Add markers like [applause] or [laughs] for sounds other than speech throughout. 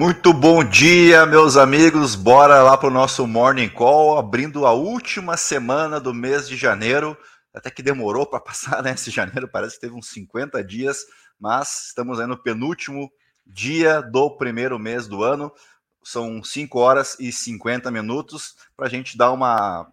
Muito bom dia, meus amigos. Bora lá para o nosso Morning Call, abrindo a última semana do mês de janeiro. Até que demorou para passar, né? Esse janeiro parece que teve uns 50 dias, mas estamos aí no penúltimo dia do primeiro mês do ano. São 5 horas e 50 minutos para a gente dar uma.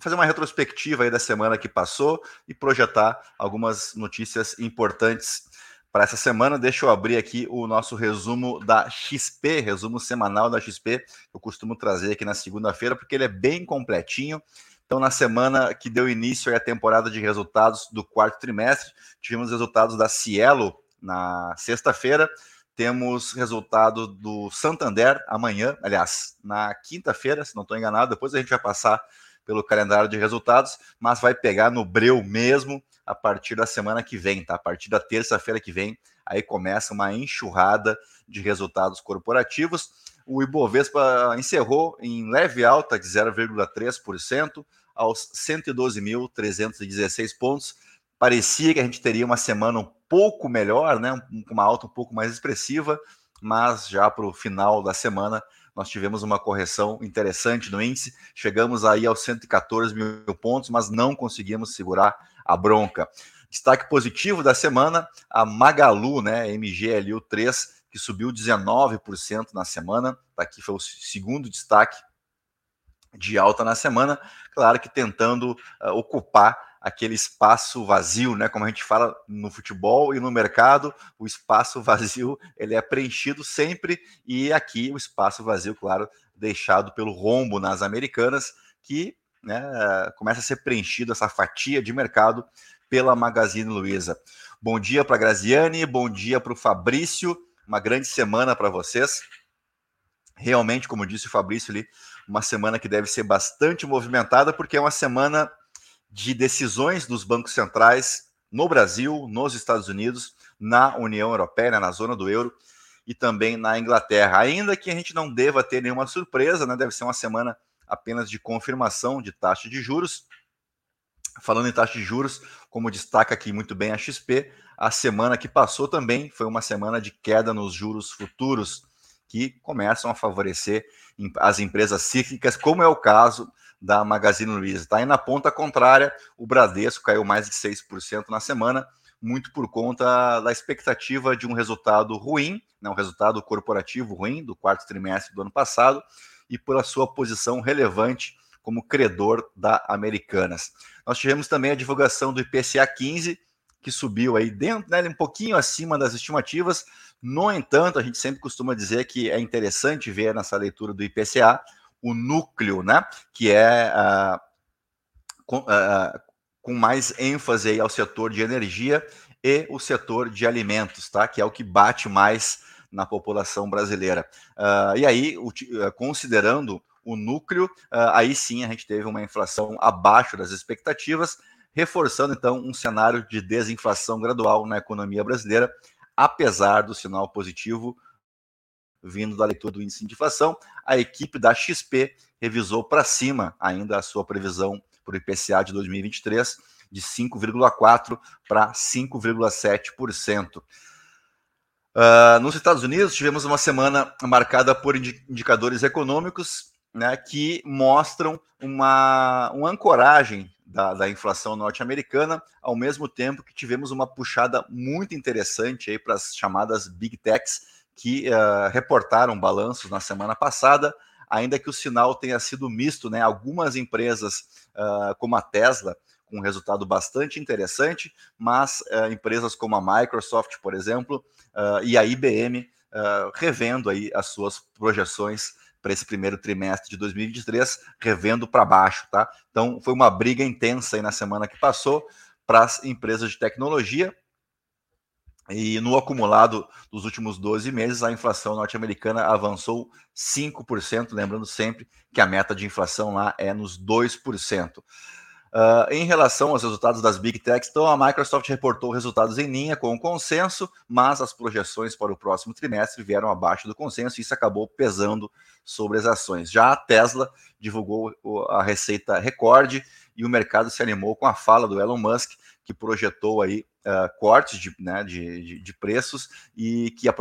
fazer uma retrospectiva aí da semana que passou e projetar algumas notícias importantes para essa semana. Deixa eu abrir aqui o nosso resumo da XP, resumo semanal da XP. Eu costumo trazer aqui na segunda-feira, porque ele é bem completinho. Então, na semana que deu início à temporada de resultados do quarto trimestre, tivemos resultados da Cielo na sexta-feira, temos resultado do Santander amanhã, aliás, na quinta-feira, se não estou enganado, depois a gente vai passar pelo calendário de resultados, mas vai pegar no breu mesmo a partir da semana que vem, tá? A partir da terça-feira que vem, aí começa uma enxurrada de resultados corporativos. O Ibovespa encerrou em leve alta de 0,3% aos 112.316 pontos. Parecia que a gente teria uma semana um pouco melhor, né? Uma alta um pouco mais expressiva, mas já para o final da semana nós tivemos uma correção interessante no índice, chegamos aí aos 114 mil pontos, mas não conseguimos segurar a bronca. Destaque positivo da semana, a Magalu, né, MGLU3, que subiu 19% na semana. Aqui foi o segundo destaque de alta na semana. Claro que tentando uh, ocupar aquele espaço vazio, né? Como a gente fala no futebol e no mercado, o espaço [laughs] vazio ele é preenchido sempre e aqui o espaço vazio, claro, deixado pelo rombo nas americanas, que né, começa a ser preenchido essa fatia de mercado pela Magazine Luiza. Bom dia para Graziane, bom dia para o Fabrício, uma grande semana para vocês. Realmente, como disse o Fabrício ali, uma semana que deve ser bastante movimentada, porque é uma semana de decisões dos bancos centrais no Brasil, nos Estados Unidos, na União Europeia, né, na zona do euro e também na Inglaterra. Ainda que a gente não deva ter nenhuma surpresa, né, deve ser uma semana apenas de confirmação de taxa de juros. Falando em taxa de juros, como destaca aqui muito bem a XP, a semana que passou também foi uma semana de queda nos juros futuros, que começam a favorecer as empresas cíclicas, como é o caso da Magazine Luiza. Tá? E na ponta contrária, o Bradesco caiu mais de 6% na semana, muito por conta da expectativa de um resultado ruim, né, um resultado corporativo ruim do quarto trimestre do ano passado, e pela sua posição relevante como credor da Americanas. Nós tivemos também a divulgação do IPCA 15, que subiu aí dentro, né, um pouquinho acima das estimativas. No entanto, a gente sempre costuma dizer que é interessante ver nessa leitura do IPCA o núcleo, né, que é uh, com, uh, com, mais ênfase ao setor de energia e o setor de alimentos, tá, que é o que bate mais na população brasileira. E aí, considerando o núcleo, aí sim a gente teve uma inflação abaixo das expectativas, reforçando então um cenário de desinflação gradual na economia brasileira, apesar do sinal positivo vindo da leitura do índice de inflação. A equipe da XP revisou para cima ainda a sua previsão para o IPCA de 2023 de 5,4% para 5,7%. Uh, nos Estados Unidos, tivemos uma semana marcada por indicadores econômicos né, que mostram uma, uma ancoragem da, da inflação norte-americana, ao mesmo tempo que tivemos uma puxada muito interessante para as chamadas Big Techs, que uh, reportaram balanços na semana passada, ainda que o sinal tenha sido misto, né? Algumas empresas, uh, como a Tesla, com um resultado bastante interessante, mas uh, empresas como a Microsoft, por exemplo, e a IBM revendo aí as suas projeções para esse primeiro trimestre de 2023, revendo para baixo, tá? Então foi uma briga intensa aí na semana que passou para as empresas de tecnologia. E no acumulado dos últimos 12 meses, a inflação norte-americana avançou 5%, lembrando sempre que a meta de inflação lá é nos 2%. Uh, em relação aos resultados das Big Techs, então a Microsoft reportou resultados em linha com o consenso, mas as projeções para o próximo trimestre vieram abaixo do consenso e isso acabou pesando sobre as ações. Já a Tesla divulgou a receita recorde e o mercado se animou com a fala do Elon Musk, que projetou aí uh, cortes de, né, de, de, de, preços e que a,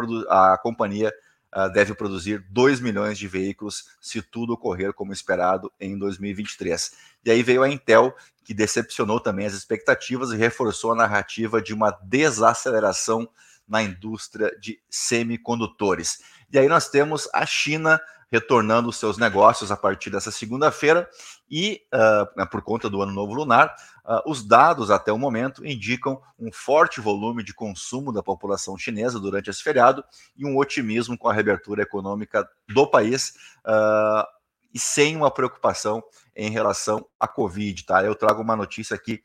a companhia uh, deve produzir 2 milhões de veículos se tudo ocorrer como esperado em 2023. E aí veio a Intel, que decepcionou também as expectativas e reforçou a narrativa de uma desaceleração na indústria de semicondutores. E aí nós temos a China retornando os seus negócios a partir dessa segunda-feira e, uh, por conta do Ano Novo Lunar, uh, os dados até o momento indicam um forte volume de consumo da população chinesa durante esse feriado e um otimismo com a reabertura econômica do país uh, e sem uma preocupação em relação à Covid. Tá? Eu trago uma notícia aqui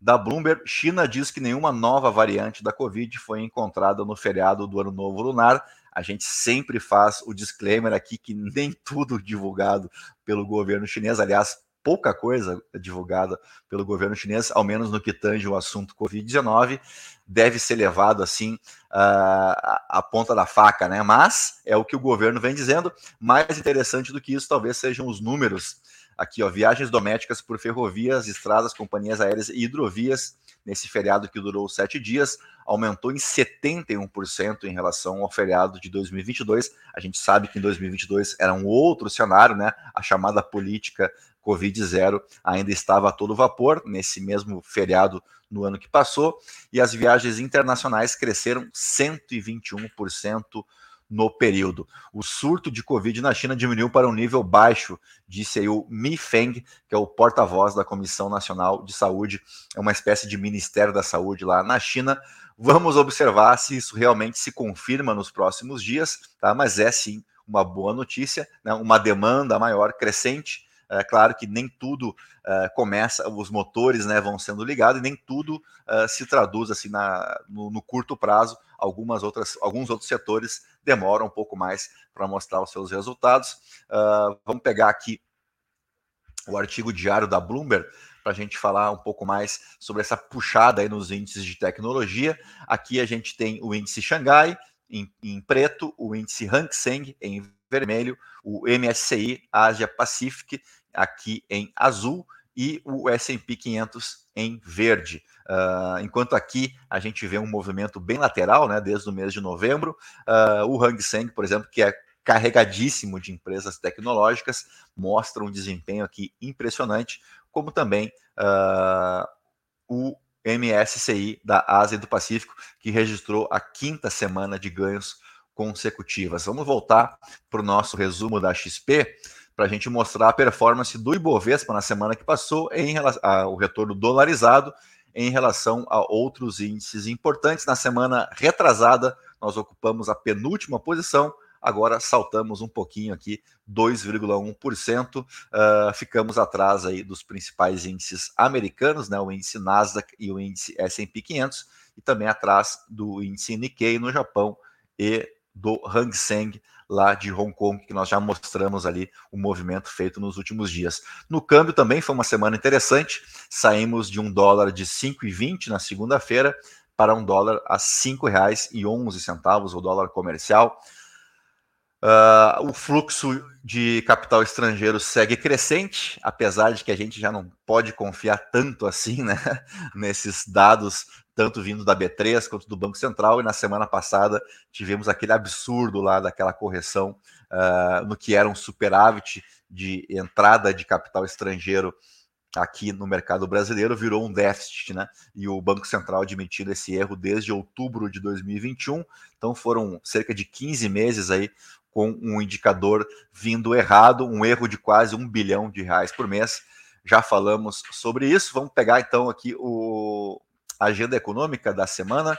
da Bloomberg, China diz que nenhuma nova variante da Covid foi encontrada no feriado do Ano Novo Lunar. A gente sempre faz o disclaimer aqui que nem tudo divulgado pelo governo chinês, aliás, pouca coisa divulgada pelo governo chinês, ao menos no que tange o assunto Covid-19, deve ser levado assim à ponta da faca, né? Mas é o que o governo vem dizendo. Mais interessante do que isso, talvez sejam os números Aqui, ó, viagens domésticas por ferrovias, estradas, companhias aéreas e hidrovias nesse feriado que durou sete dias, aumentou em 71% em relação ao feriado de 2022. A gente sabe que em 2022 era um outro cenário, né? A chamada política Covid-0 ainda estava a todo vapor nesse mesmo feriado no ano que passou, e as viagens internacionais cresceram 121% no período. O surto de Covid na China diminuiu para um nível baixo, disse aí o Mi Feng, que é o porta-voz da Comissão Nacional de Saúde, é uma espécie de Ministério da Saúde lá na China. Vamos observar se isso realmente se confirma nos próximos dias, tá? Mas é sim uma boa notícia, né? uma demanda maior, crescente é claro que nem tudo uh, começa, os motores né, vão sendo ligados e nem tudo uh, se traduz assim na, no, no, curto prazo. Algumas outras, alguns outros setores demoram um pouco mais para mostrar os seus resultados. Uh, vamos pegar aqui o artigo diário da Bloomberg para a gente falar um pouco mais sobre essa puxada aí nos índices de tecnologia. Aqui a gente tem o índice Xangai em, em preto, o índice Hang Seng em vermelho, o MSCI Asia Pacific aqui em azul e o S&P 500 em verde. Uh, enquanto aqui a gente vê um movimento bem lateral, né, desde o mês de novembro, uh, o Hang Seng, por exemplo, que é carregadíssimo de empresas tecnológicas, mostra um desempenho aqui impressionante, como também uh, o MSCI da Ásia e do Pacífico, que registrou a quinta semana de ganhos consecutivas. Vamos voltar para o nosso resumo da XP para a gente mostrar a performance do Ibovespa na semana que passou em relação ao retorno dolarizado em relação a outros índices importantes. Na semana retrasada, nós ocupamos a penúltima posição, agora saltamos um pouquinho aqui, 2,1%, uh, ah, ficamos atrás aí dos principais índices americanos, né, o índice Nasdaq e o índice S&P 500, e também atrás do índice Nikkei no Japão e do Hang Seng lá de Hong Kong, que nós já mostramos ali o movimento feito nos últimos dias. No câmbio também foi uma semana interessante, saímos de um dólar de 5,20 na segunda-feira para um dólar a R$ 5,11, o dólar comercial. Uh, o fluxo de capital estrangeiro segue crescente, apesar de que a gente já não pode confiar tanto assim né, [laughs] nesses dados tanto vindo da B3 quanto do Banco Central, e na semana passada tivemos aquele absurdo lá daquela correção uh, no que era um superávit de entrada de capital estrangeiro aqui no mercado brasileiro, virou um déficit, né? E o Banco Central admitindo esse erro desde outubro de 2021, então foram cerca de 15 meses aí com um indicador vindo errado, um erro de quase um bilhão de reais por mês. Já falamos sobre isso. Vamos pegar então aqui o, agenda econômica da semana.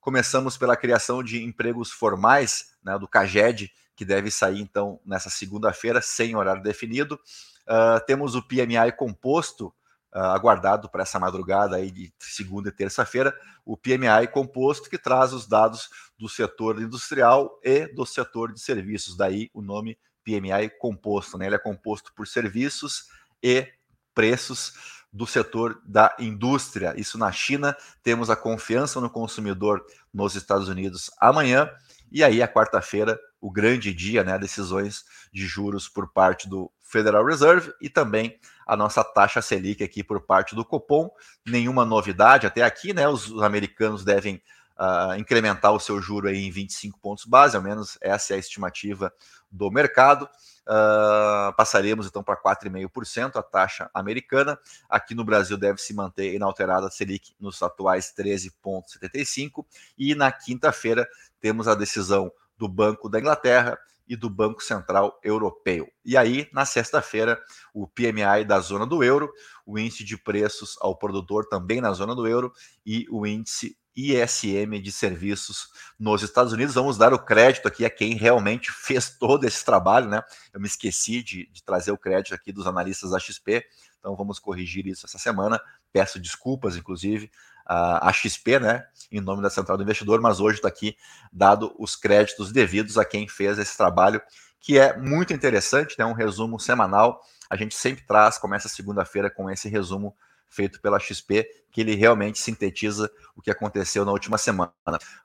Começamos pela criação de empregos formais, né, do CAGED, que deve sair então nessa segunda-feira, sem horário definido. Uh, temos o PMI composto, uh, aguardado para essa madrugada aí de segunda e terça-feira, o PMI composto que traz os dados do setor industrial e do setor de serviços, daí o nome PMI composto, né? Ele é composto por serviços e preços do setor da indústria. Isso na China, temos a confiança no consumidor nos Estados Unidos amanhã, e aí a quarta-feira, o grande dia, né, decisões de juros por parte do Federal Reserve e também a nossa taxa Selic aqui por parte do Copom. Nenhuma novidade até aqui, né? Os americanos devem uh, incrementar o seu juro aí em 25 pontos base, ao menos essa é a estimativa do mercado. Uh, passaremos então para 4,5% a taxa americana. Aqui no Brasil deve se manter inalterada a Selic nos atuais 13,75%. E na quinta-feira temos a decisão do Banco da Inglaterra e do Banco Central Europeu. E aí, na sexta-feira, o PMI da zona do euro, o índice de preços ao produtor também na zona do euro e o índice ISM de serviços nos Estados Unidos. Vamos dar o crédito aqui a quem realmente [laughs] fez todo esse trabalho, né? Eu me esqueci de, de trazer o crédito aqui dos analistas da XP, então vamos corrigir isso essa semana. Peço desculpas, inclusive, a, XP, né? Em nome da Central do Investidor, mas hoje está aqui dado os créditos devidos a quem fez esse trabalho, que é muito interessante, né? Um resumo semanal. A gente sempre traz, começa segunda-feira com esse resumo feito pela XP, que ele realmente sintetiza o que aconteceu na última semana.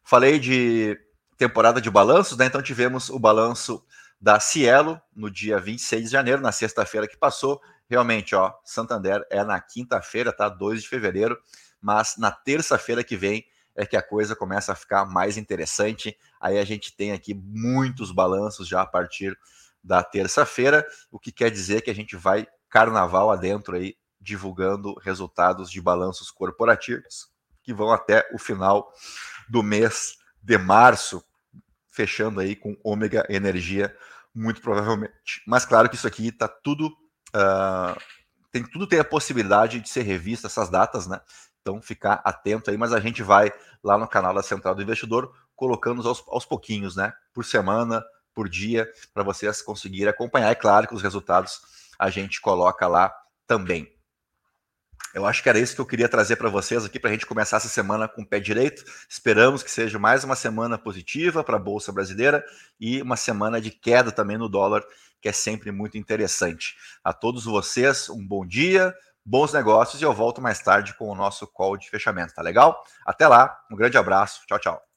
Falei de temporada de balanços, né? Então tivemos o balanço da Cielo no dia 26 de janeiro, na sexta-feira que passou. Realmente, ó, Santander é na quinta-feira, tá? 2 de fevereiro, mas na terça-feira que vem é que a coisa começa a ficar mais interessante. Aí a gente tem aqui muitos balanços já a partir da terça-feira, o que quer dizer que a gente vai carnaval adentro aí divulgando resultados de balanços corporativos que vão até o final do mês de março, fechando aí com ômega energia, muito provavelmente. Mas claro que isso aqui está tudo. Uh, tem, tudo tem a possibilidade de ser revista essas datas, né? Então ficar atento aí, mas a gente vai lá no canal da Central do Investidor colocando aos, aos pouquinhos, né? Por semana, por dia, para vocês conseguirem acompanhar. É claro que os resultados a gente coloca lá também. Eu acho que era isso que eu queria trazer para vocês aqui para a gente começar essa semana com o pé direito. Esperamos que seja mais uma semana positiva para a Bolsa Brasileira e uma semana de queda também no dólar, que é sempre muito interessante. A todos vocês, um bom dia, bons negócios e eu volto mais tarde com o nosso call de fechamento, tá legal? Até lá, um grande abraço, tchau, tchau.